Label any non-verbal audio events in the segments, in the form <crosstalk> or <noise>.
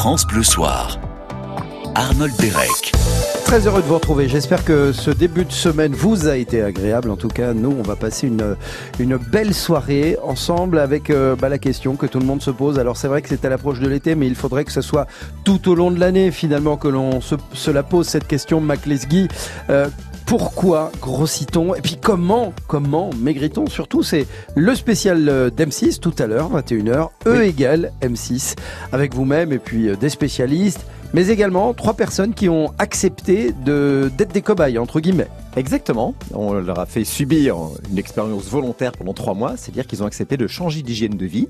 France Bleu Soir. Arnold Derek. Très heureux de vous retrouver. J'espère que ce début de semaine vous a été agréable. En tout cas, nous, on va passer une, une belle soirée ensemble avec euh, bah, la question que tout le monde se pose. Alors, c'est vrai que c'est à l'approche de l'été, mais il faudrait que ce soit tout au long de l'année, finalement, que l'on se, la pose, cette question, Mac pourquoi grossit-on Et puis comment, comment maigrit-on Surtout, c'est le spécial euh, d'M6 tout à l'heure, 21h, E oui. égale M6, avec vous-même et puis euh, des spécialistes mais également trois personnes qui ont accepté d'être des cobayes, entre guillemets. Exactement. On leur a fait subir une expérience volontaire pendant trois mois, c'est-à-dire qu'ils ont accepté de changer d'hygiène de vie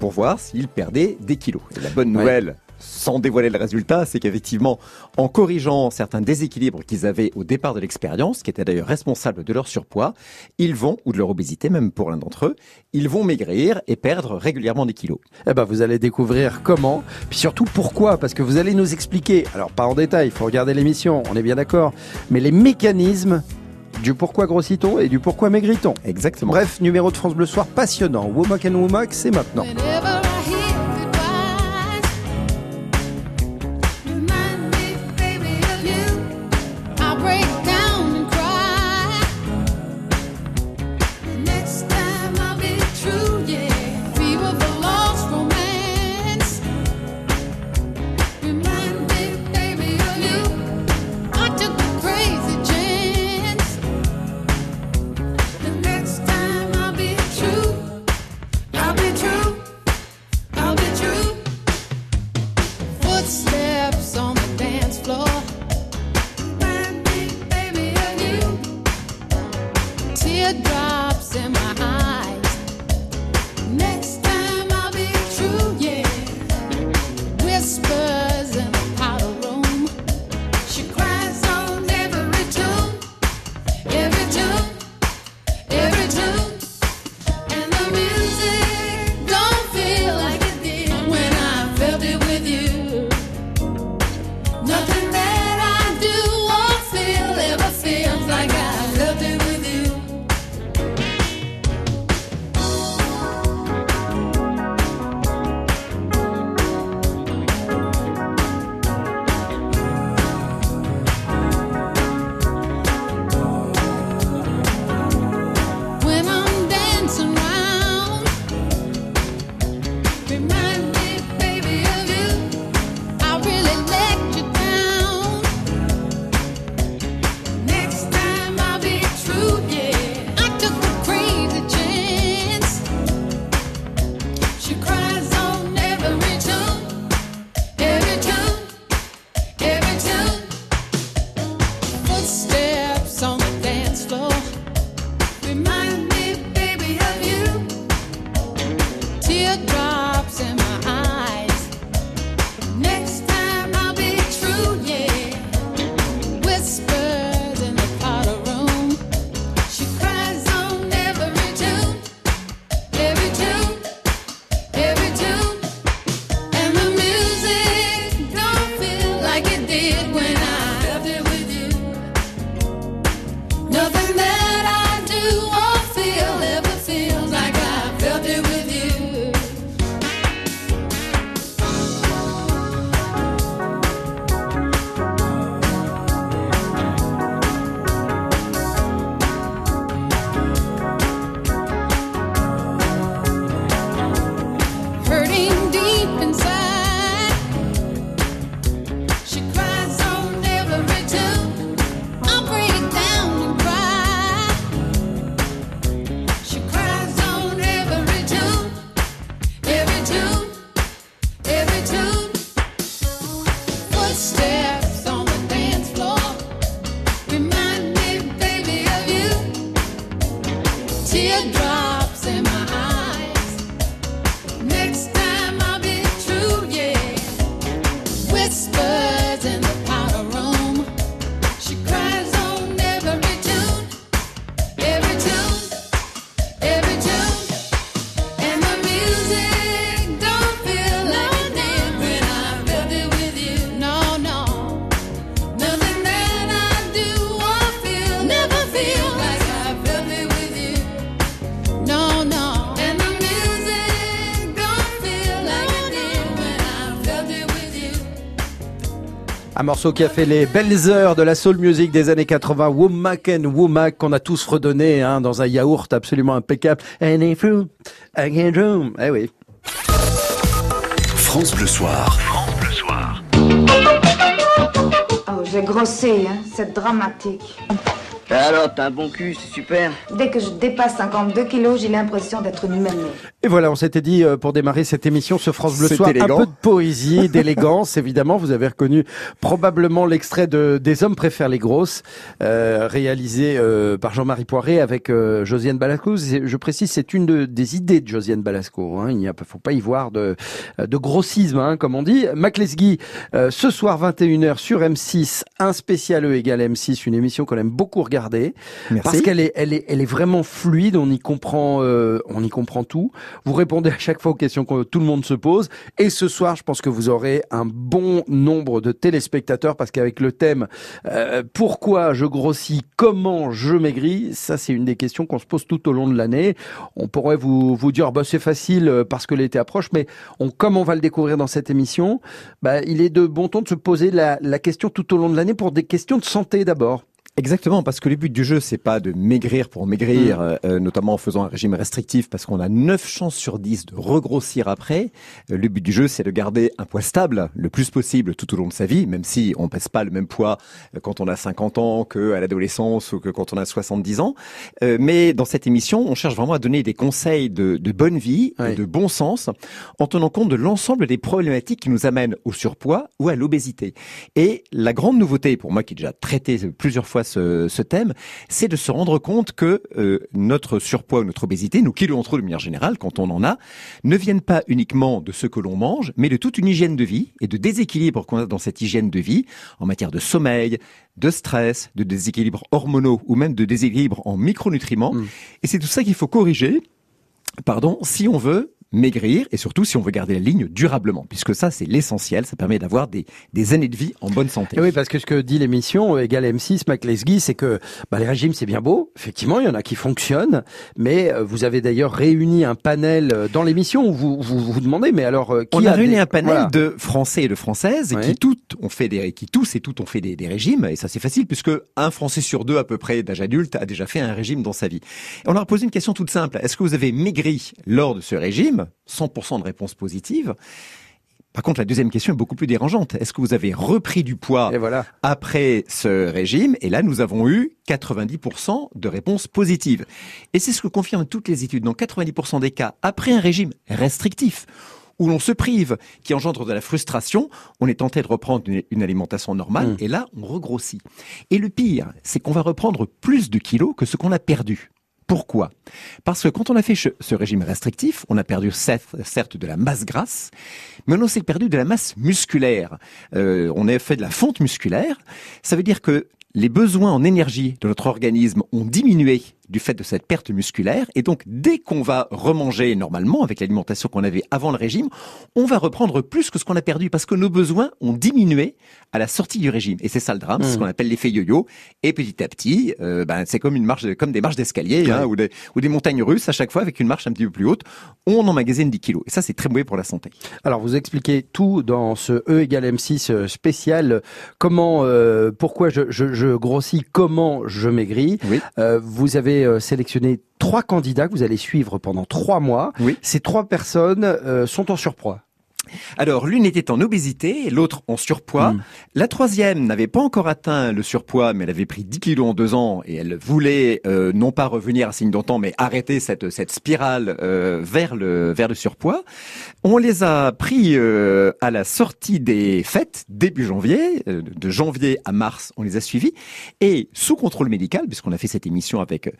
pour voir s'ils perdaient des kilos. Et la bonne nouvelle, ouais. Sans dévoiler le résultat, c'est qu'effectivement, en corrigeant certains déséquilibres qu'ils avaient au départ de l'expérience, qui étaient d'ailleurs responsables de leur surpoids, ils vont, ou de leur obésité même pour l'un d'entre eux, ils vont maigrir et perdre régulièrement des kilos. Eh ben, vous allez découvrir comment, puis surtout pourquoi, parce que vous allez nous expliquer, alors pas en détail, il faut regarder l'émission, on est bien d'accord, mais les mécanismes du pourquoi grossit-on et du pourquoi maigrit-on. Exactement. Bref, numéro de France Bleu Soir passionnant. Womack and Womack, c'est maintenant. Un morceau qui a fait les belles heures de la soul music des années 80, Womack and Womack, qu'on a tous redonné hein, dans un yaourt absolument impeccable. Any fruit, any room. Eh oui. France Bleu Soir. Oh, j'ai grossé, hein. c'est dramatique. Alors, t'as un bon cul, c'est super. Dès que je dépasse 52 kilos, j'ai l'impression d'être une humaine. Et voilà, on s'était dit euh, pour démarrer cette émission, ce France Bleu C'est Soir, élégant. un peu de poésie, <laughs> d'élégance, évidemment. Vous avez reconnu probablement l'extrait de Des hommes préfèrent les grosses, euh, réalisé euh, par Jean-Marie Poiré avec euh, Josiane Balasco. Je précise, c'est une de- des idées de Josiane Balasco. Hein. Il ne faut pas y voir de, de grossisme, hein, comme on dit. Mac Lesguy, euh, ce soir 21h sur M6, un spécial E égale M6, une émission qu'on aime beaucoup regarder. Merci. Parce qu'elle est, elle est, elle est vraiment fluide. On y comprend, euh, on y comprend tout. Vous répondez à chaque fois aux questions que tout le monde se pose. Et ce soir, je pense que vous aurez un bon nombre de téléspectateurs parce qu'avec le thème euh, pourquoi je grossis, comment je maigris, ça c'est une des questions qu'on se pose tout au long de l'année. On pourrait vous vous dire bah c'est facile euh, parce que l'été approche, mais on, comme on va le découvrir dans cette émission, bah, il est de bon ton de se poser la, la question tout au long de l'année pour des questions de santé d'abord. Exactement, parce que le but du jeu, c'est pas de maigrir pour maigrir, Mm. euh, euh, notamment en faisant un régime restrictif, parce qu'on a 9 chances sur 10 de regrossir après. Euh, le but du jeu, c'est de garder un poids stable le plus possible tout au long de sa vie, même si on pèse pas le même poids euh, quand on a 50 ans que à l'adolescence ou que quand on a 70 ans. Euh, mais dans cette émission, on cherche vraiment à donner des conseils de, de bonne vie, et de bon sens, en tenant compte de l'ensemble des problématiques qui nous amènent au surpoids ou à l'obésité. Et la grande nouveauté, pour moi qui ai déjà traité plusieurs fois ce, ce thème, c'est de se rendre compte que euh, notre surpoids ou notre obésité, nos kilos en trop de manière générale, quand on en a, ne viennent pas uniquement de ce que l'on mange, mais de toute une hygiène de vie et de déséquilibre qu'on a dans cette hygiène de vie en matière de sommeil, de stress, de déséquilibre hormonaux ou même de déséquilibre en micronutriments. Mm. Et c'est tout ça qu'il faut corriger pardon, si on veut maigrir et surtout si on veut garder la ligne durablement, puisque ça c'est l'essentiel, ça permet d'avoir des, des années de vie en bonne santé. Et oui, parce que ce que dit l'émission euh, égale M6, Mac Lesguy, c'est que bah, les régimes c'est bien beau. Effectivement, il y en a qui fonctionnent, mais euh, vous avez d'ailleurs réuni un panel euh, dans l'émission où vous vous, vous demandez, mais alors qui on a, réuni des- un panel Voilà. de Français et de Françaises qui toutes ont fait des, qui tous et toutes ont fait des, des régimes et ça c'est facile puisque un Français sur deux à peu près d'âge adulte a déjà fait un régime dans sa vie. Et on leur a posé une question toute simple est-ce que vous avez maigri lors de ce régime? 100% de réponses positives. Par contre, la deuxième question est beaucoup plus dérangeante. Est-ce que vous avez repris du poids Et voilà. après ce régime? Et là, nous avons eu 90% de réponses positives. Et c'est ce que confirment toutes les études. Dans 90% des cas, après un régime restrictif, où l'on se prive, qui engendre de la frustration, on est tenté de reprendre une, une alimentation normale, Mm. et là, on regrossit. Et le pire, c'est qu'on va reprendre plus de kilos que ce qu'on a perdu. Pourquoi? Parce que quand on a fait ce régime restrictif, on a perdu certes, certes de la masse grasse, mais on a aussi perdu de la masse musculaire. Euh, on a fait de la fonte musculaire. Ça veut dire que les besoins en énergie de notre organisme ont diminué du fait de cette perte musculaire. Et donc, dès qu'on va remanger normalement avec l'alimentation qu'on avait avant le régime, on va reprendre plus que ce qu'on a perdu parce que nos besoins ont diminué à la sortie du régime. Et c'est ça le drame, c'est ce Mmh. qu'on appelle l'effet yo-yo. Et petit à petit, euh, ben, c'est comme une marche, comme des marches d'escalier hein, ou, des, ou des montagnes russes. À chaque fois, avec une marche un petit peu plus haute, on emmagasine 10 kilos. Et ça, c'est très mauvais pour la santé. Alors vous expliquez tout dans ce E égale M6 euh, spécial. Comment, euh, pourquoi je, je, je grossis, comment je maigris. Oui. Euh, vous avez euh, sélectionné trois candidats que vous allez suivre pendant trois mois. Oui. Ces trois personnes euh, sont en surpoids. Alors, l'une était en obésité, l'autre en surpoids. Mm. La troisième n'avait pas encore atteint le surpoids, mais elle avait pris 10 kilos en deux ans et elle voulait euh, non pas revenir à signe d'antan, mais arrêter cette, cette spirale euh, vers, le, vers le surpoids. On les a pris euh, à la sortie des fêtes, début janvier, euh, de janvier à mars, on les a suivis. Et sous contrôle médical, puisqu'on a fait cette émission avec...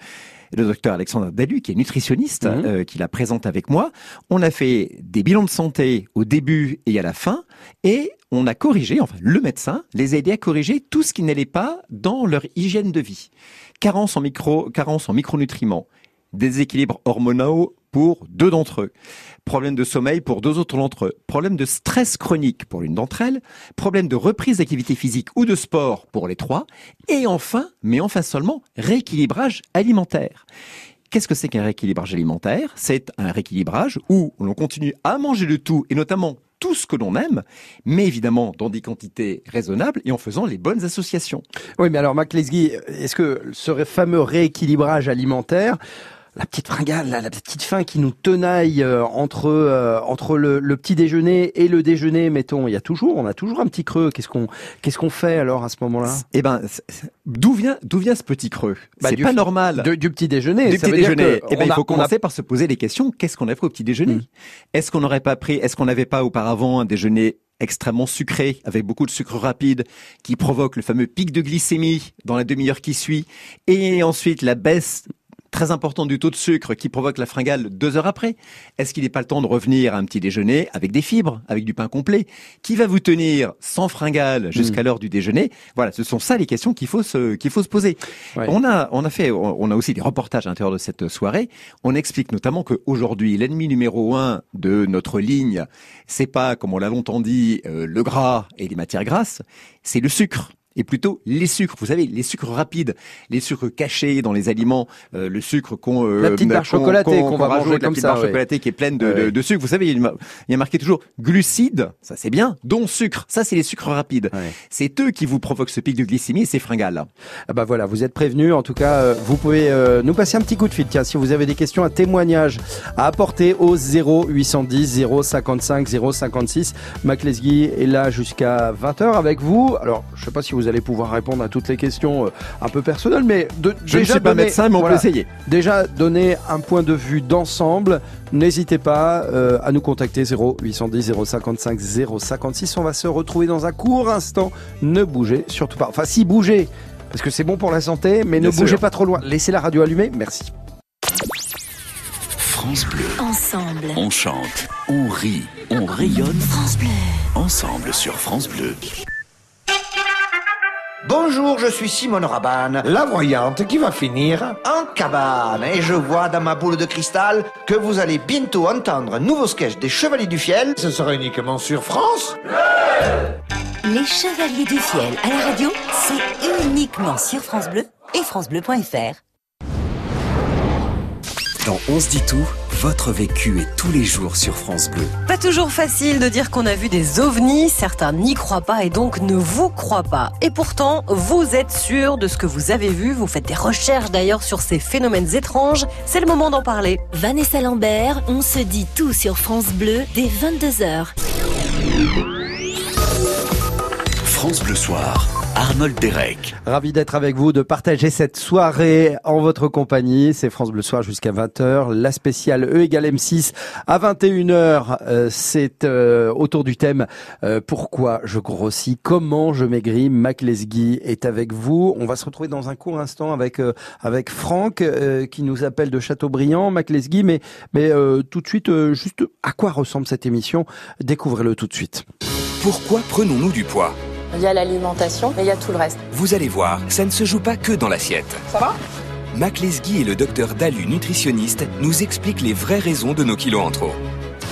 le docteur Alexandre Dalu, qui est nutritionniste, Mhm. euh, qui la présente avec moi. On a fait des bilans de santé au début et à la fin, et on a corrigé, enfin le médecin les a aidés à corriger tout ce qui n'allait pas dans leur hygiène de vie. Carence en, micro, carence en micronutriments, déséquilibres hormonaux pour deux d'entre eux, problème de sommeil pour deux autres d'entre eux, problème de stress chronique pour l'une d'entre elles, problème de reprise d'activité physique ou de sport pour les trois, et enfin, mais enfin seulement, rééquilibrage alimentaire. Qu'est-ce que c'est qu'un rééquilibrage alimentaire? C'est un rééquilibrage où l'on continue à manger de tout, et notamment tout ce que l'on aime, mais évidemment dans des quantités raisonnables et en faisant les bonnes associations. Oui, mais alors, Mac est-ce que ce fameux rééquilibrage alimentaire, la petite fringale, la, la petite faim qui nous tenaille euh, entre euh, entre le, le, petit déjeuner et le déjeuner, mettons, il y a toujours, on a toujours un petit creux. Qu'est-ce qu'on qu'est-ce qu'on fait alors à ce moment-là? Eh ben, d'où vient d'où vient ce petit creux? Bah, C'est pas normal. De, du petit déjeuner. Du ça petit veut déjeuner. Eh ben, il faut a- commencer par se poser les questions. Qu'est-ce qu'on a fait au petit déjeuner? Mm. Est-ce qu'on n'aurait pas pris Est-ce qu'on n'avait pas auparavant un déjeuner extrêmement sucré, avec beaucoup de sucre rapide, qui provoque le fameux pic de glycémie dans la demi-heure qui suit, et ensuite la baisse très importante du taux de sucre qui provoque la fringale deux heures après. Est-ce qu'il n'est pas le temps de revenir à un petit déjeuner avec des fibres, avec du pain complet, qui va vous tenir sans fringale jusqu'à l'heure du déjeuner? Voilà, ce sont ça les questions qu'il faut se qu'il faut se poser. Ouais. On a on a fait on a aussi des reportages à l'intérieur de cette soirée. On explique notamment qu'aujourd'hui l'ennemi numéro un de notre ligne, c'est pas comme on l'a longtemps dit euh, le gras et les matières grasses, c'est le sucre. Et plutôt les sucres, vous savez, les sucres rapides, les sucres cachés dans les aliments, euh, le sucre qu'on euh, La petite barre qu'on- chocolatée qu'on va manger la comme petite ça, barre ouais. chocolatée qui est pleine de, Ouais. de- de sucre. Vous savez, il y a- marqué toujours glucides, ça c'est bien, dont sucre, ça c'est les sucres rapides. Ouais. C'est eux qui vous provoquent ce pic de glycémie et ces fringales. là. Ah bah voilà, vous êtes prévenus. En tout cas, euh, vous pouvez euh, nous passer un petit coup de fil. Tiens, si vous avez des questions, un témoignage à apporter au 0810 055 056. Mac Lesguy est là jusqu'à 20h avec vous. Alors, je sais pas si vous allez pouvoir répondre à toutes les questions euh, un peu personnelles, mais de, Je déjà ne suis pas donner- médecin, mais on voilà, peut essayer. Déjà donner un point de vue d'ensemble. N'hésitez pas euh, à nous contacter 0810 055 056. On va se retrouver dans un court instant. Ne bougez surtout pas. Enfin, si bougez, parce que c'est bon pour la santé, mais Bien ne bougez sûr. pas trop loin. Laissez la radio allumée. Merci. France Bleu. Ensemble. On chante, on rit, on rayonne France Bleu. ensemble sur France Bleu. Bonjour, je suis Simone Rabanne, la voyante qui va finir en cabane. Et je vois dans ma boule de cristal que vous allez bientôt entendre un nouveau sketch des Chevaliers du Fiel. Ce sera uniquement sur France. Les Chevaliers du Fiel à la radio, c'est uniquement sur France Bleu et FranceBleu.fr. Dans On se dit tout, votre vécu est tous les jours sur France Bleu. Pas toujours facile de dire qu'on a vu des ovnis, certains n'y croient pas et donc ne vous croient pas. Et pourtant, vous êtes sûr de ce que vous avez vu, vous faites des recherches d'ailleurs sur ces phénomènes étranges, c'est le moment d'en parler. Vanessa Lambert, on se dit tout sur France Bleu dès 22h. France Bleu Soir, Arnold Derek. Ravi d'être avec vous, de partager cette soirée en votre compagnie. C'est France Bleu Soir jusqu'à 20h. La spéciale E égale M6 à 21h. euh, c'est euh, autour du thème euh, Pourquoi je grossis Comment je maigris Mac Lesguy est avec vous. On va se retrouver dans un court instant avec euh, avec Franck euh, qui nous appelle de Châteaubriand. Mac Lesguy, mais, mais euh, tout de suite, euh, juste à quoi ressemble cette émission? Découvrez-le tout de suite. Pourquoi prenons-nous du poids? Il y a l'alimentation et il y a tout le reste. Vous allez voir, ça ne se joue pas que dans l'assiette. Ça va? Mac Lesguy et le docteur Dalu, nutritionniste, nous expliquent les vraies raisons de nos kilos en trop.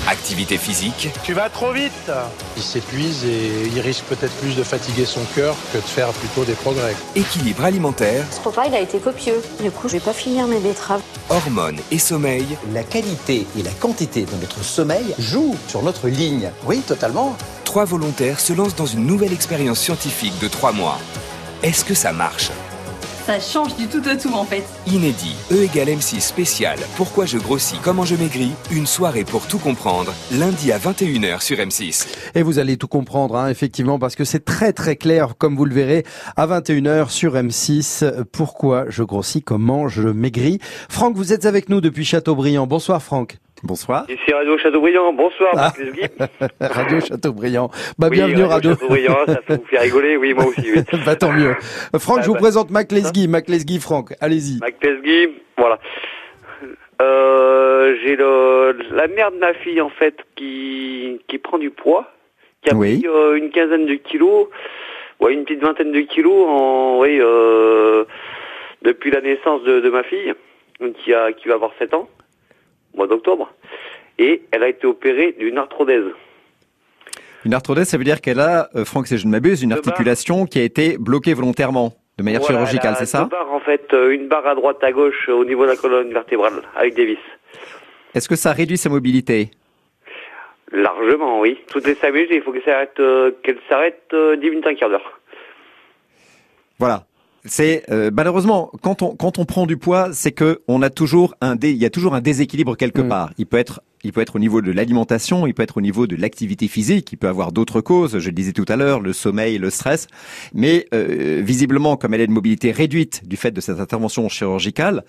Activité physique, Tu vas trop vite Il s'épuise et il risque peut-être plus de fatiguer son cœur que de faire plutôt des progrès. équilibre alimentaire, Ce repas, il a été copieux. Du coup, je vais pas finir mes betteraves. hormones et sommeil. La qualité et la quantité de notre sommeil jouent sur notre ligne. Oui, totalement. Trois volontaires se lancent dans une nouvelle expérience scientifique de trois mois. Est-ce que ça marche? Ça change du tout au tout en fait. Inédit, E égale M6 spécial, Pourquoi je grossis, comment je maigris, une soirée pour tout comprendre, lundi à 21h sur M6. Et vous allez tout comprendre, hein, effectivement, parce que c'est très très clair, comme vous le verrez, à 21h sur M6. euh, Pourquoi je grossis, comment je maigris? Franck, vous êtes avec nous depuis Châteaubriand. Bonsoir Franck. Bonsoir. Ici Radio Châteaubriand, bonsoir Ah. <laughs> Radio Châteaubriand. Bah, Oui, bienvenue Radio. Châteaubriand, ça vous fait rigoler, oui moi aussi. Oui. <laughs> bah, tant mieux. Franck, Ah, je vous bah. présente Mac Lesguy. Mac Lesguy, Franck. Allez-y. Mac Lesguy, voilà. Euh, j'ai le, la mère de ma fille en fait qui, qui prend du poids, qui a Oui. pris euh, une quinzaine de kilos, ouais une petite vingtaine de kilos en euh, depuis la naissance de, de ma fille, qui a qui va avoir 7 ans, mois d'octobre, et elle a été opérée d'une arthrodèse. Une arthrodèse, ça veut dire qu'elle a, euh, Franck, si je ne m'abuse, une articulation qui a été bloquée volontairement, de manière Voilà, chirurgicale, c'est ça barres, en fait, euh, une barre à droite, à gauche, au niveau de la colonne vertébrale, avec des vis. Est-ce que ça réduit sa mobilité Largement, oui. Toutes les 5 minutes, il faut qu'elle s'arrête, euh, qu'elle s'arrête euh, 10 minutes, un quart d'heure. Voilà. C'est euh, malheureusement quand on quand on prend du poids, c'est que on a toujours un dé, il y a toujours un déséquilibre quelque Mm. part. Il peut être il peut être au niveau de l'alimentation, il peut être au niveau de l'activité physique, il peut avoir d'autres causes. Je le disais tout à l'heure, le sommeil, le stress. Mais euh, visiblement, comme elle a une mobilité réduite du fait de cette intervention chirurgicale,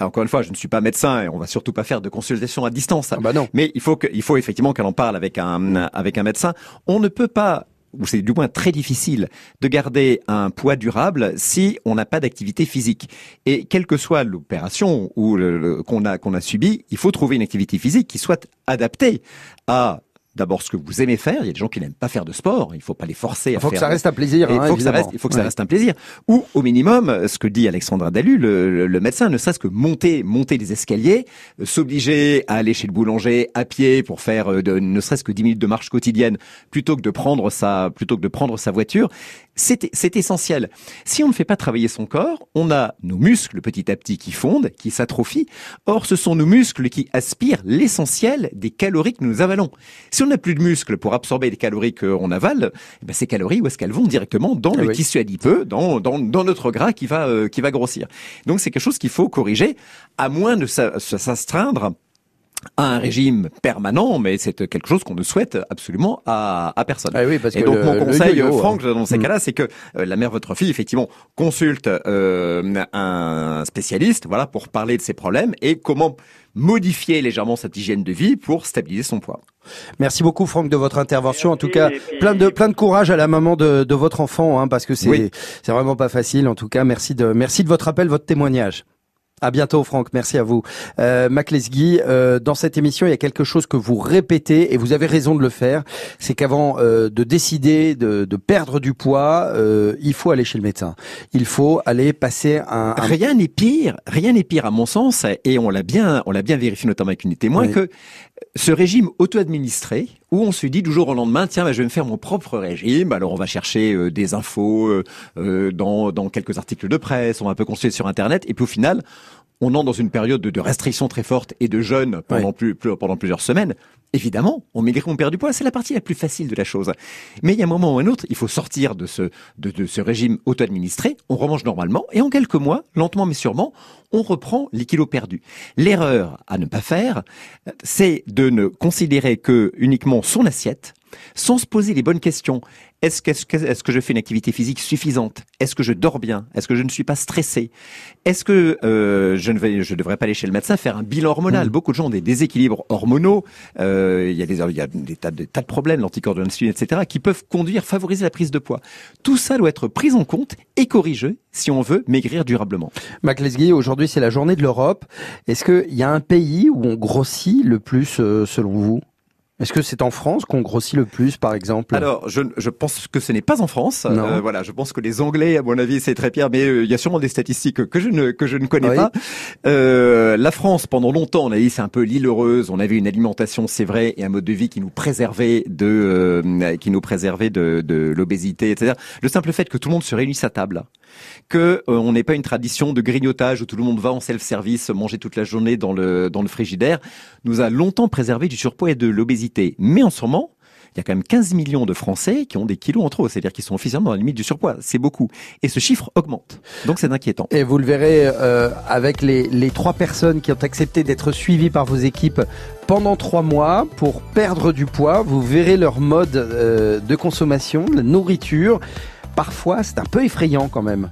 encore une fois, je ne suis pas médecin et on va surtout pas faire de consultation à distance. Ah bah non. Mais il faut que, il faut effectivement qu'elle en parle avec un, avec un médecin. On ne peut pas ou c'est du moins très difficile de garder un poids durable si on n'a pas d'activité physique. Et quelle que soit l'opération qu'on a qu'on a subi, il faut trouver une activité physique qui soit adaptée à d'abord ce que vous aimez faire. Il y a des gens qui n'aiment pas faire de sport. Il faut pas les forcer à Il faut que faire. ça reste un plaisir, hein, il faut que ça reste, il faut que ça Ouais. reste un plaisir. Ou au minimum, ce que dit Alexandra Dalu, le, le- le médecin, ne serait-ce que monter, monter des escaliers, euh, s'obliger à aller chez le boulanger à pied pour faire euh, de- ne serait-ce que 10 minutes de marche quotidienne, plutôt que de prendre sa, plutôt que de prendre sa voiture, c'est c'est essentiel. Si on ne fait pas travailler son corps, on a nos muscles petit à petit qui fondent, qui s'atrophient. Or, ce sont nos muscles qui aspirent l'essentiel des calories que nous avalons. Si on n'a plus de muscles pour absorber les calories qu'on avale, eh ben ces calories, où est-ce qu'elles vont directement dans Ah le oui. tissu adipeux, dans, dans, dans notre gras qui va, euh, qui va grossir? Donc c'est quelque chose qu'il faut corriger, à moins de s'a- s'astreindre à un régime permanent, mais c'est quelque chose qu'on ne souhaite absolument à, à personne. Ah oui, parce Et que donc le- mon conseil, Franck, hein. dans ces Mm. cas-là, c'est que euh, la mère de votre fille, effectivement, consulte euh, un spécialiste, voilà, pour parler de ses problèmes et comment modifier légèrement cette hygiène de vie pour stabiliser son poids. Merci beaucoup Franck de votre intervention. En tout cas, puis- plein de plein de courage à la maman de, de votre enfant, hein, parce que c'est Oui. c'est vraiment pas facile. En tout cas, merci de merci de votre appel, votre témoignage. À bientôt Franck, merci à vous. Euh, Mac Lesguy, euh, dans cette émission, il y a quelque chose que vous répétez et vous avez raison de le faire, c'est qu'avant euh, de décider de, de perdre du poids, euh, il faut aller chez le médecin. Il faut aller passer un, un- Rien n'est pire, rien n'est pire à mon sens, et on l'a bien, on l'a bien vérifié notamment avec une Oui. que ce régime auto-administré où on se dit du jour au lendemain tiens bah, je vais me faire mon propre régime. Alors on va chercher euh, des infos euh, euh, dans dans quelques articles de presse on va un peu consulter sur internet. Et puis au final on entre dans une période de, de restriction très forte et de jeûne pendant, plus, plus- pendant plusieurs semaines. Évidemment, on maigrit, on perd du poids, c'est la partie la plus facile de la chose. Mais il y a un moment ou un autre, il faut sortir de ce, de, de ce régime auto-administré, on remange normalement, et en quelques mois, lentement mais sûrement, on reprend les kilos perdus. L'erreur à ne pas faire, c'est de ne considérer que uniquement son assiette, sans se poser les bonnes questions. Est-ce que, je fais une activité physique suffisante? Est-ce que je dors bien? Est-ce que je ne suis pas stressé? Est-ce que euh, je ne vais, je devrais pas aller chez le médecin faire un bilan hormonal? Beaucoup de gens ont des déséquilibres hormonaux. euh, il y a des, il y a des tas, des tas de problèmes, l'anticorps de l'insuline, etc., qui peuvent conduire, favoriser la prise de poids. Tout ça doit être pris en compte et corrigé si on veut maigrir durablement. Mac Lesguy, aujourd'hui c'est la journée de l'Europe. Est-ce qu'il y a un pays où on grossit le plus euh, selon vous? Est-ce que c'est en France qu'on grossit le plus par exemple? Alors, je, je pense que ce n'est pas en France. Non. Euh, voilà, je pense que les Anglais, à mon avis, c'est très pire, mais euh, il y a sûrement des statistiques que je ne que je ne connais Oui. pas. Euh, la France, pendant longtemps, on a dit c'est un peu l'île heureuse. On avait une alimentation, c'est vrai, et un mode de vie qui nous préservait de euh, qui nous préservait de, de l'obésité, etc. Le simple fait que tout le monde se réunisse à table, que euh, on n'ait pas une tradition de grignotage où tout le monde va en self-service manger toute la journée dans le dans le frigidaire, nous a longtemps préservé du surpoids et de l'obésité. Mais en ce moment, il y a quand même 15 millions de Français qui ont des kilos en trop, c'est-à-dire qui sont officiellement dans la limite du surpoids. C'est beaucoup. Et ce chiffre augmente. Donc c'est inquiétant. Et vous le verrez euh, avec les, trois personnes qui ont accepté d'être suivies par vos équipes pendant trois mois pour perdre du poids. Vous verrez leur mode euh, de consommation, la nourriture. Parfois, c'est un peu effrayant quand même.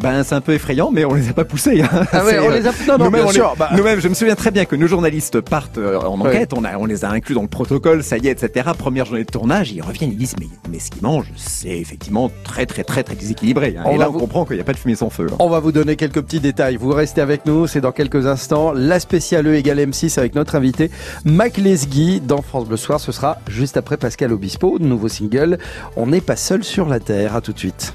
Ben, c'est un peu effrayant, mais on les a pas poussés. hein. Ah ouais, on les a- non, non, nous-mêmes, bah- je me souviens très bien que nos journalistes partent euh, en Ouais. enquête, on, a, on les a inclus dans le protocole, ça y est, etc. Première journée de tournage, ils reviennent, ils disent, mais, mais ce qu'ils mangent, c'est effectivement très, très, très, très déséquilibré. hein. Et là, on comprend qu'il n'y a pas de fumée sans feu. hein. On va vous donner quelques petits détails. Vous restez avec nous, c'est dans quelques instants. La spéciale E égale M6 avec notre invité Mac Lesguy dans France Bleu Soir. Ce sera juste après Pascal Obispo, nouveau single. On n'est pas seul sur la Terre. À tout de suite.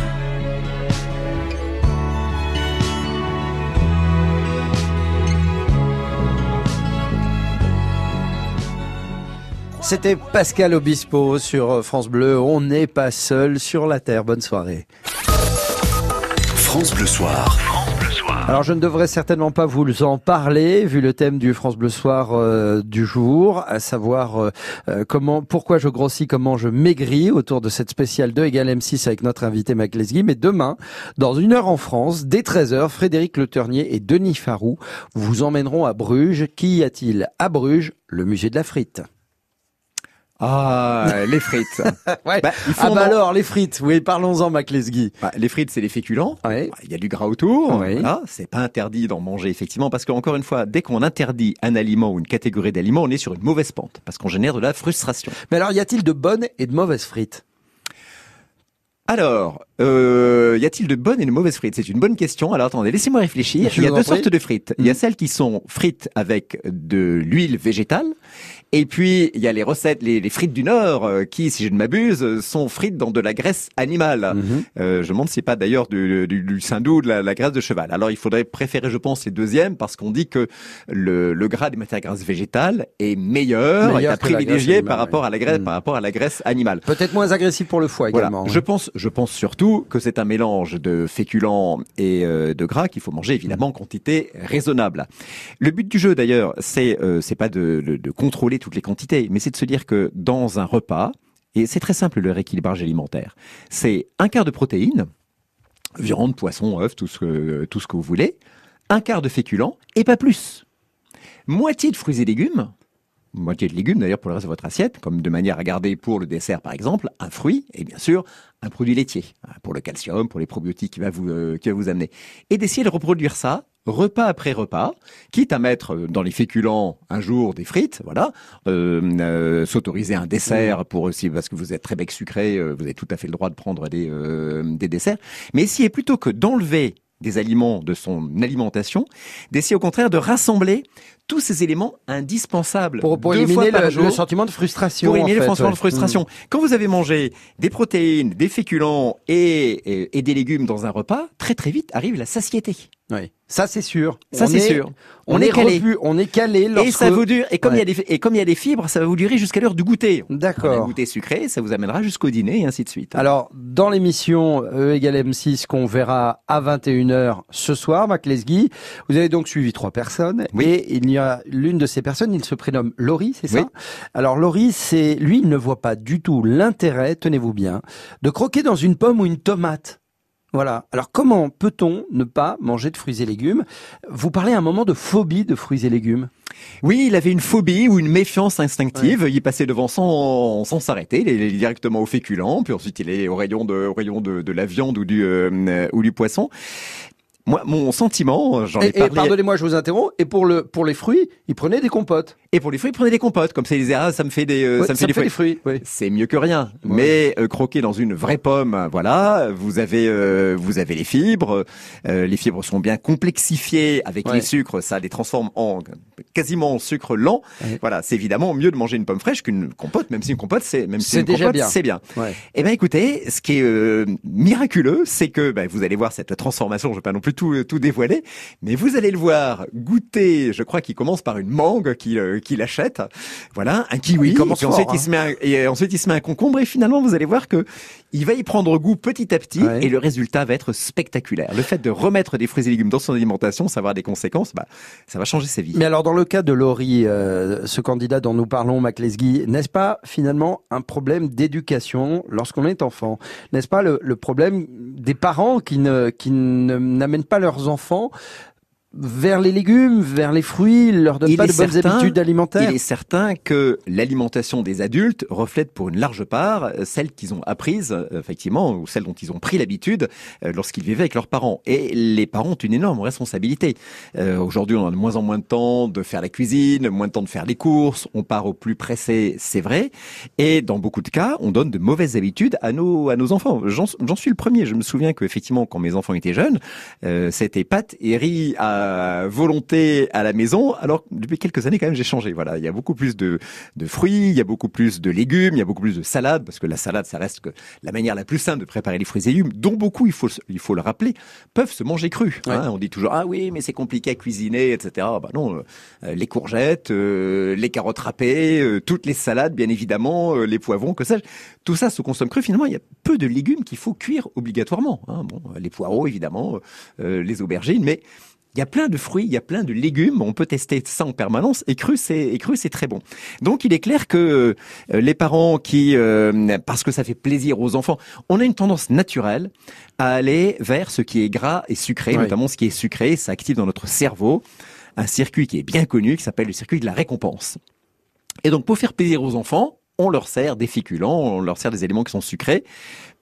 C'était Pascal Obispo sur France Bleu. On n'est pas seul sur la terre. Bonne soirée. France Bleu Soir. Alors je ne devrais certainement pas vous en parler vu le thème du France Bleu Soir euh, du jour, à savoir euh, euh, comment, pourquoi je grossis, comment je maigris autour de cette spéciale 2 égale M6 avec notre invité Mac Lesguy. Mais demain, dans une heure en France, dès 13h, Frédéric Le Ternier et Denis Farou vous emmèneront à Bruges. Qu'y y a-t-il? À Bruges Le musée de la frite. Ah, les frites. <laughs> Ouais. Bah, ah bah en- alors, les frites, oui, parlons-en Mac Lesguy. Bah, les frites, c'est les féculents. Ouais. Bah, Il y a du gras autour. Voilà. C'est pas interdit d'en manger, effectivement, parce qu'encore une fois, dès qu'on interdit un aliment ou une catégorie d'aliments, on est sur une mauvaise pente, parce qu'on génère de la frustration. Mais alors, y a-t-il de bonnes et de mauvaises frites? Alors, euh, y a-t-il de bonnes et de mauvaises frites? C'est une bonne question. Alors attendez, laissez-moi réfléchir. Il y a deux sortes de frites. Il y a celles qui sont frites avec de l'huile végétale. Et puis, il y a les recettes, les, les frites du Nord, euh, qui, si je ne m'abuse, euh, sont frites dans de la graisse animale. Euh, je me demande si c'est pas d'ailleurs du, du, du saindoux ou de la, la graisse de cheval. Alors, il faudrait préférer, je pense, les deuxièmes, parce qu'on dit que le, le gras des matières grasses végétales est meilleur, Meilleur est à privilégier animale, par rapport à la graisse, Mm. par rapport à la graisse animale. Peut-être moins agressif pour le foie Voilà. également. Je pense, je pense surtout que c'est un mélange de féculents et euh, de gras qu'il faut manger évidemment en quantité raisonnable. Le but du jeu d'ailleurs, c'est euh, c'est pas de, de- de contrôler toutes les quantités, mais c'est de se dire que dans un repas, et c'est très simple le rééquilibrage alimentaire, c'est un quart de protéines, viande, poisson, œufs, tout ce que tout ce que vous voulez, un quart de féculents et pas plus. moitié de fruits et légumes, moitié de légumes d'ailleurs pour le reste de votre assiette, comme de manière à garder pour le dessert par exemple, un fruit et bien sûr un produit laitier hein, pour le calcium, pour les probiotiques qui va vous, euh, qui va vous amener. Et d'essayer de reproduire ça repas après repas, quitte à mettre euh, dans les féculents un jour des frites, voilà, euh, euh, s'autoriser un dessert pour aussi parce que vous êtes très bec sucré, euh, vous avez tout à fait le droit de prendre des, des desserts, mais essayer plutôt que d'enlever des aliments de son alimentation, d'essayer au contraire de rassembler tous ces éléments indispensables Pour, éliminer le, jour le sentiment de frustration. pour éliminer en le sentiment ouais. de frustration. Mm. Quand vous avez mangé des protéines, des féculents et, et, et des légumes dans un repas, très très vite arrive la satiété. Oui. Ça c'est sûr. Ça On c'est est- sûr. On, est, calé. on est calé. Et lorsque- ça vous dure. Et comme il y a des et comme il y a des fibres, ça va vous durer jusqu'à l'heure du goûter. D'accord. Goûter sucré, ça vous amènera jusqu'au dîner et ainsi de suite. Alors, dans l'émission E égale M6 qu'on verra à 21h ce soir, Mac Lesguy, vous avez donc suivi trois personnes et il y a l'une de ces personnes, il se prénomme Laurie, c'est ça Oui. Alors Laurie, c'est lui, il ne voit pas du tout l'intérêt, tenez-vous bien, de croquer dans une pomme ou une tomate. Voilà. Alors comment peut-on ne pas manger de fruits et légumes? Vous parlez à un moment de phobie de fruits et légumes. Oui, il avait une phobie ou une méfiance instinctive. Il passait devant sans sans s'arrêter. Il est directement au féculent, puis ensuite il est au rayon de au rayon de, de la viande ou du euh, ou du poisson. Moi, mon sentiment, j'en ai Et, parlé. pardonnez-moi, je vous interromps. Et pour le pour les fruits, il prenait des compotes. Et pour les fruits, prenez des compotes. Comme ça, il disait, ah, ça me fait des, euh, Ouais, ça me fait des fruits. oui. C'est mieux que rien. Mais euh, croquer dans une vraie pomme, voilà, vous avez, euh, vous avez les fibres. Euh, les fibres sont bien complexifiées avec Ouais. les sucres. Ça les transforme en quasiment en sucre lent. Voilà, c'est évidemment mieux de manger une pomme fraîche qu'une compote, même si une compote, c'est même si C'est une déjà compote, bien. c'est bien. Eh ben écoutez, ce qui est miraculeux, c'est que ben, vous allez voir cette transformation. Je vais pas non plus tout, tout dévoiler, mais vous allez le voir goûter. Je crois qu'il commence par une mangue qu'il euh, qu'il achète. Voilà, un kiwi. Il commence et, puis ensuite, fort, il se met un, et ensuite il se met un concombre et finalement vous allez voir que il va y prendre goût petit à petit Ouais. et le résultat va être spectaculaire. Le fait de remettre des fruits et légumes dans son alimentation, ça va avoir des conséquences. Bah, ça va changer sa vie. Mais alors, dans le cas de Laurie, euh, ce candidat dont nous parlons, Maclesguy, n'est-ce pas finalement un problème d'éducation lorsqu'on est enfant? N'est-ce pas le, le problème des parents qui ne qui ne- n'amènent pas leurs enfants vers les légumes, vers les fruits, leur donnent Il pas de bonnes certain- habitudes alimentaires Il est certain que l'alimentation des adultes reflète pour une large part euh, celle qu'ils ont apprise, euh, effectivement, ou celle dont ils ont pris l'habitude euh, lorsqu'ils vivaient avec leurs parents. Et les parents ont une énorme responsabilité. Euh, Aujourd'hui, on a de moins en moins de temps de faire la cuisine, moins de temps de faire les courses, on part au plus pressé, c'est vrai. Et dans beaucoup de cas, on donne de mauvaises habitudes à nos, à nos enfants. J'en suis le premier. Je me souviens qu'effectivement, quand mes enfants étaient jeunes, euh, c'était pâtes et riz à volonté à la maison. Alors depuis quelques années quand même j'ai changé. Voilà, il y a beaucoup plus de, de fruits, il y a beaucoup plus de légumes, il y a beaucoup plus de salades parce que la salade ça reste que la manière la plus simple de préparer les fruits et légumes, dont beaucoup il faut il faut le rappeler peuvent se manger crus. hein. on dit toujours ah oui mais c'est compliqué à cuisiner etc. Bah non, euh, les courgettes, euh, les carottes râpées, euh, toutes les salades bien évidemment, euh, les poivrons que sais-je, tout ça se consomme cru. Finalement il y a peu de légumes qu'il faut cuire obligatoirement. hein. Bon, les poireaux évidemment, euh, les aubergines, mais il y a plein de fruits, il y a plein de légumes, on peut tester ça en permanence et cru c'est et cru c'est très bon. Donc il est clair que euh, les parents qui euh, parce que ça fait plaisir aux enfants, on a une tendance naturelle à aller vers ce qui est gras et sucré, notamment ce qui est sucré, ça active dans notre cerveau un circuit qui est bien connu qui s'appelle le circuit de la récompense. Et donc pour faire plaisir aux enfants, on leur sert des féculents, on leur sert des éléments qui sont sucrés.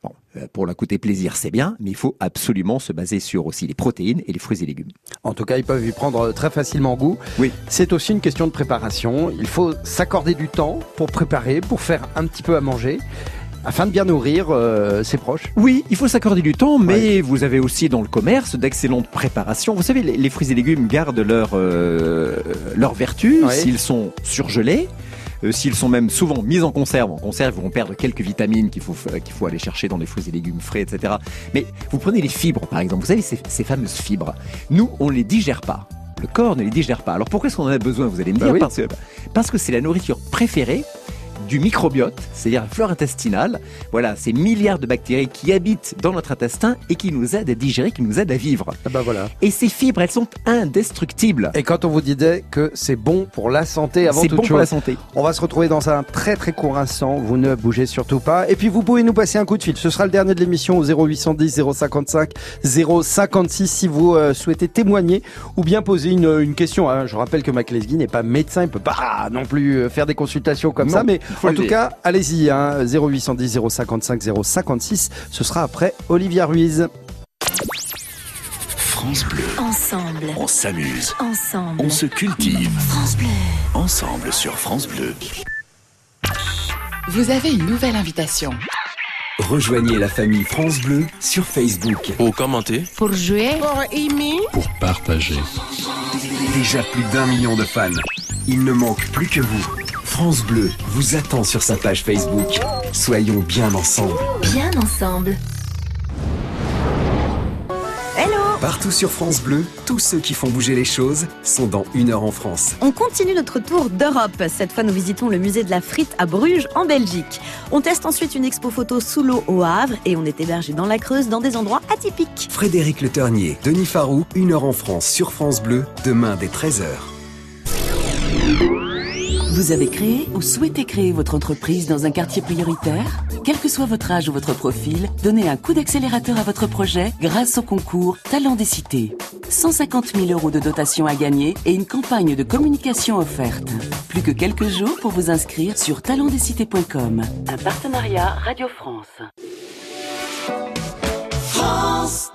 Bon, euh, pour la côté plaisir, c'est bien, mais il faut absolument se baser sur aussi les protéines et les fruits et légumes. En tout cas, ils peuvent y prendre très facilement goût. Oui. C'est aussi une question de préparation. Il faut s'accorder du temps pour préparer, pour faire un petit peu à manger, afin de bien nourrir euh, ses proches. Oui, il faut s'accorder du temps, mais vous avez aussi dans le commerce d'excellentes préparations. Vous savez, les, les fruits et légumes gardent leur, euh, leur vertu Ouais. s'ils sont surgelés. Euh, S'ils sont même souvent mis en conserve, en conserve, ils vont perdre quelques vitamines qu'il faut, qu'il faut aller chercher dans des fruits et légumes frais, etc. Mais vous prenez les fibres, par exemple. Vous savez, ces, ces fameuses fibres. Nous, on les digère pas. Le corps ne les digère pas. Alors pourquoi est-ce qu'on en a besoin Vous allez me Bah dire? oui. parce que c'est la nourriture préférée du microbiote, c'est-à-dire la flore intestinale. Voilà, ces milliards de bactéries qui habitent dans notre intestin et qui nous aident à digérer, qui nous aident à vivre. Ah bah voilà. Et ces fibres, elles sont indestructibles. Et quand on vous disait que c'est bon pour la santé avant C'est toute bon chose. pour la santé. On va se retrouver dans un très très court instant. Vous ne bougez surtout pas. Et puis vous pouvez nous passer un coup de fil. Ce sera le dernier de l'émission au 0810 055 056 si vous euh, souhaitez témoigner ou bien poser une, une question. hein. Je rappelle que Mac Lesguy n'est pas médecin, il peut pas non plus euh, faire des consultations comme Non, ça. Mais en tout dire. cas, allez-y. Hein, 0810 055 056. Ce sera après Olivia Ruiz. France Bleu. Ensemble. On s'amuse. Ensemble. On se cultive. France Bleu. Ensemble sur France Bleu. Vous avez une nouvelle invitation. Rejoignez la famille France Bleu sur Facebook. Pour commenter, Pour jouer, Pour aimer, pour partager. Déjà plus d'un million de fans. Il ne manque plus que vous. France Bleu vous attend sur sa page Facebook. Soyons bien ensemble. Bien ensemble. Hello Partout sur France Bleu, tous ceux qui font bouger les choses sont dans Une heure en France. On continue notre tour d'Europe. Cette fois, nous visitons le musée de la frite à Bruges, en Belgique. On teste ensuite une expo photo sous l'eau au Havre et on est hébergé dans la Creuse dans des endroits atypiques. Frédéric Le Ternier, Denis Farou, Une heure en France sur France Bleu, demain dès 13h. Vous avez créé ou souhaitez créer votre entreprise dans un quartier prioritaire? Quel que soit votre âge ou votre profil, donnez un coup d'accélérateur à votre projet grâce au concours Talent des cités. 150 000 euros de dotation à gagner et une campagne de communication offerte. Plus que quelques jours pour vous inscrire sur talentdescités.com. Un partenariat Radio France. France.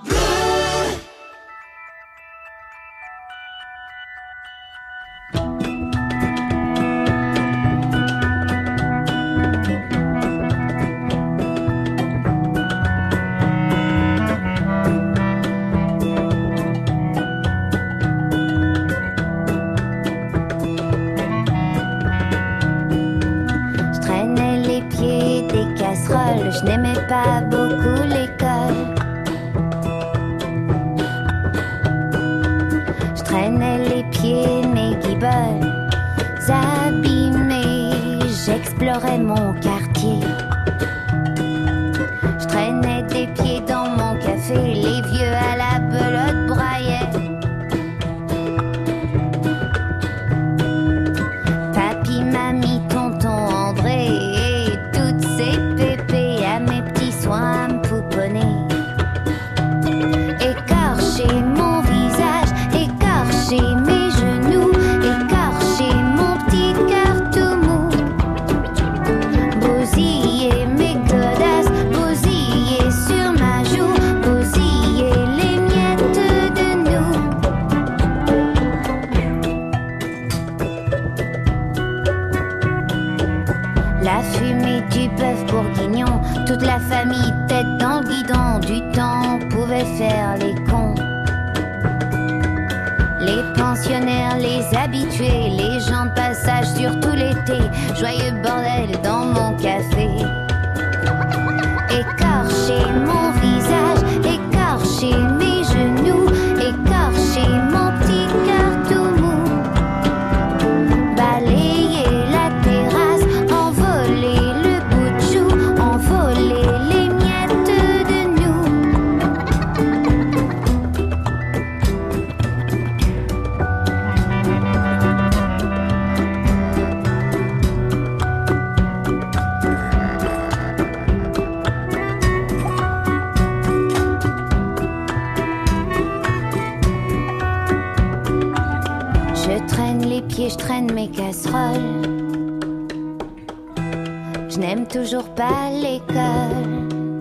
Toujours pas l'école.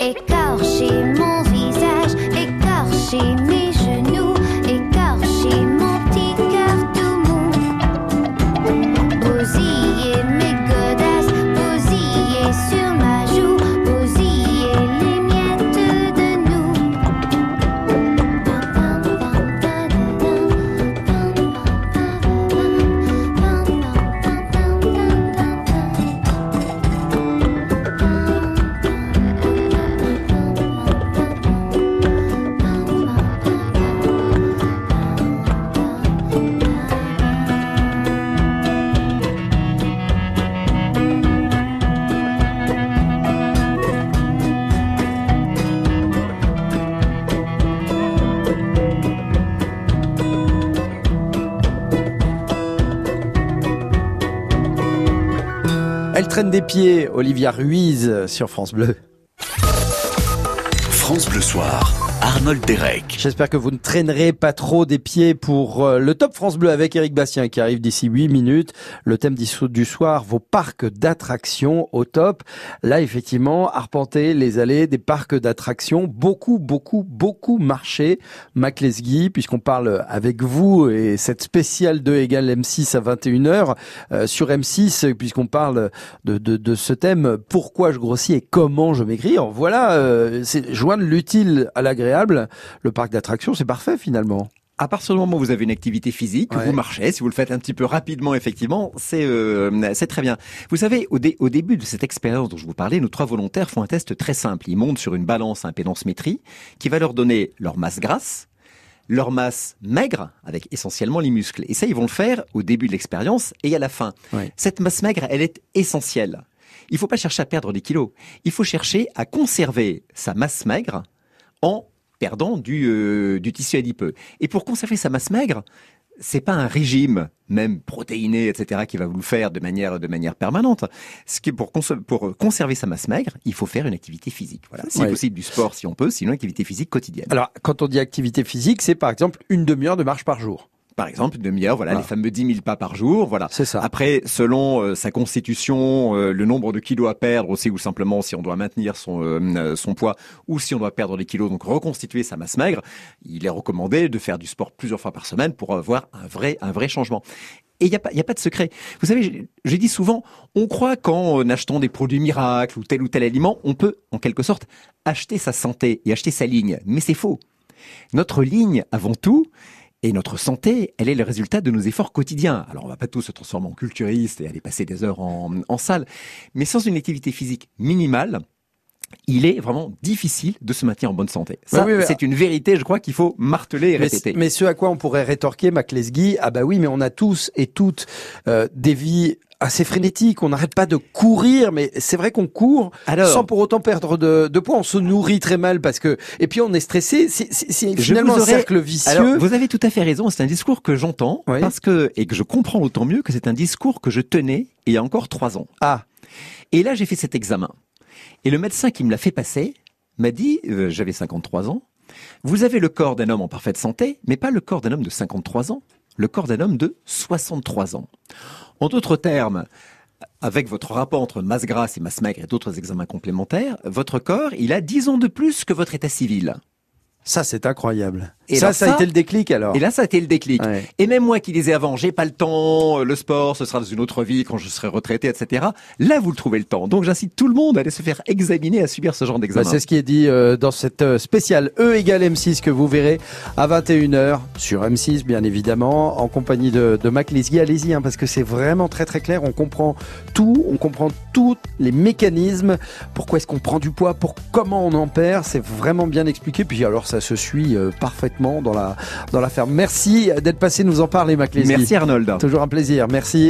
Écorcher mon visage, écorcher mes Elle traîne des pieds, Olivia Ruiz sur France Bleu. France Bleu Soir. Arnold Derek. J'espère que vous ne traînerez pas trop des pieds pour euh, le Top France Bleu avec Eric Bastien qui arrive d'ici 8 minutes. Le thème du soir, vos parcs d'attractions au top. Là, effectivement, arpenter les allées des parcs d'attractions. Beaucoup, beaucoup, beaucoup marché. Mac Lesguy, puisqu'on parle avec vous et cette spéciale 2 égale M6 à 21h euh, sur M6, puisqu'on parle de, de, de, ce thème, pourquoi je grossis et comment je maigris. Voilà, euh, c'est joindre l'utile à l'agréable le parc d'attractions, c'est parfait finalement. À partir du moment où vous avez une activité physique, Ouais. vous marchez, si vous le faites un petit peu rapidement, effectivement, c'est euh, c'est très bien. Vous savez, au, dé- au début de cette expérience dont je vous parlais, nos trois volontaires font un test très simple. Ils montent sur une balance à impédance-métrie qui va leur donner leur masse grasse, leur masse maigre, avec essentiellement les muscles. Et ça, ils vont le faire au début de l'expérience et à la fin. Cette masse maigre, elle est essentielle. Il faut pas chercher à perdre des kilos. Il faut chercher à conserver sa masse maigre en perdant du, euh, du tissu adipeux. Et pour conserver sa masse maigre, c'est pas un régime, même protéiné, etc., qui va vous le faire de manière, de manière permanente. Ce qui est pour, pour conserver sa masse maigre, il faut faire une activité physique. Voilà. Si Ouais. possible, du sport si on peut, sinon une activité physique quotidienne. Alors, quand on dit activité physique, c'est par exemple une demi-heure de marche par jour. Par exemple, une demi-heure, voilà, Voilà. les fameux 10 000 pas par jour, voilà. C'est ça. Après, selon euh, sa constitution, euh, le nombre de kilos à perdre aussi, ou simplement si on doit maintenir son, euh, son poids, ou si on doit perdre des kilos, donc reconstituer sa masse maigre, il est recommandé de faire du sport plusieurs fois par semaine pour avoir un vrai, un vrai changement. Et il n'y a, pas- y a pas de secret. Vous savez, j'ai- dit souvent, on croit qu'en achetant des produits miracles ou tel ou tel aliment, on peut, en quelque sorte, acheter sa santé et acheter sa ligne. Mais c'est faux. Notre ligne, avant tout, et notre santé, elle est le résultat de nos efforts quotidiens. Alors, on va pas tous se transformer en culturiste et aller passer des heures en salle, mais sans une activité physique minimale, il est vraiment difficile de se maintenir en bonne santé. Ça, Oui, oui, oui. c'est une vérité, je crois, qu'il faut marteler et répéter. mais ce à quoi on pourrait rétorquer, Mac Lesguy, ah bah oui, mais on a tous et toutes euh, des vies assez frénétiques. On n'arrête pas de courir, mais c'est vrai qu'on court Alors sans pour autant perdre de, de poids. On se nourrit très mal parce que et puis on est stressé. C'est finalement vous un aurais- cercle vicieux. Alors, vous avez tout à fait raison. C'est un discours que j'entends parce que et que je comprends d'autant mieux que c'est un discours que je tenais il y a encore trois ans. Ah. Et là, j'ai fait cet examen. Et le médecin qui me l'a fait passer m'a dit, euh, j'avais 53 ans, vous avez le corps d'un homme en parfaite santé, mais pas le corps d'un homme de 53 ans, le corps d'un homme de 63 ans. En d'autres termes, avec votre rapport entre masse grasse et masse maigre et d'autres examens complémentaires, votre corps, il a 10 ans de plus que votre état civil. Ça, c'est incroyable. Et ça, ça a été le déclic alors. Et là, ça a été le déclic. Et même moi qui disais avant, j'ai pas le temps, le sport, ce sera dans une autre vie quand je serai retraité, etc. Là, vous le trouvez le temps. Donc, j'incite tout le monde à aller se faire examiner, à subir ce genre Bah, d'examen. c'est ce qui est dit euh, dans cette euh, spéciale E égale M6 que vous verrez à 21h sur M6 bien évidemment en compagnie de, de Mac Lesguy. Allez-y hein, parce que c'est vraiment très très clair. On comprend tout, on comprend tous les mécanismes. Pourquoi est-ce qu'on prend du poids, pour comment on en perd, c'est vraiment bien expliqué. Puis alors ça se suit euh, parfaitement dans la dans la ferme. Merci d'être passé nous en parler Mac Lesguy. Merci Arnold. Toujours un plaisir. Merci.